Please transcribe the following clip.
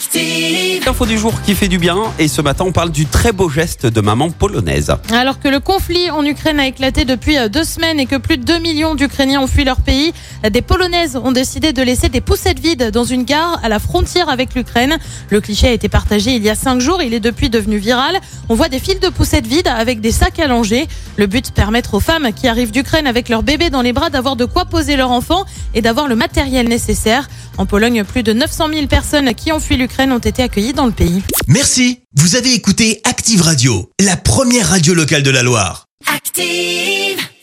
Active. Info du jour qui fait du bien et ce matin on parle du très beau geste de maman polonaise. Alors que le conflit en Ukraine a éclaté depuis euh, deux semaines et que plus de 2 millions d'Ukrainiens ont fui leur pays, des Polonaises ont décidé de laisser des poussettes vides dans une gare à la frontière avec l'Ukraine. Le cliché a été partagé il y a cinq jours, il est depuis devenu viral. On voit des fils de poussettes vides avec des sacs allongés. Le but, permettre aux femmes qui arrivent d'Ukraine avec leur bébé dans les bras d'avoir de quoi poser leur enfant et d'avoir le matériel nécessaire. En Pologne, plus de 900 000 personnes qui ont fui l'Ukraine ont été accueillies dans le pays. Merci, vous avez écouté Active Radio, la première radio locale de la Loire. Active.